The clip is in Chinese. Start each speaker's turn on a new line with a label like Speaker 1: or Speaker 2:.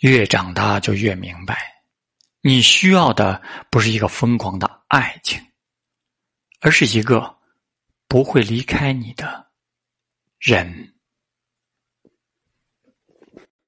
Speaker 1: 越长大就越明白你需要的不是一个疯狂的爱情而是一个不会离开你的人。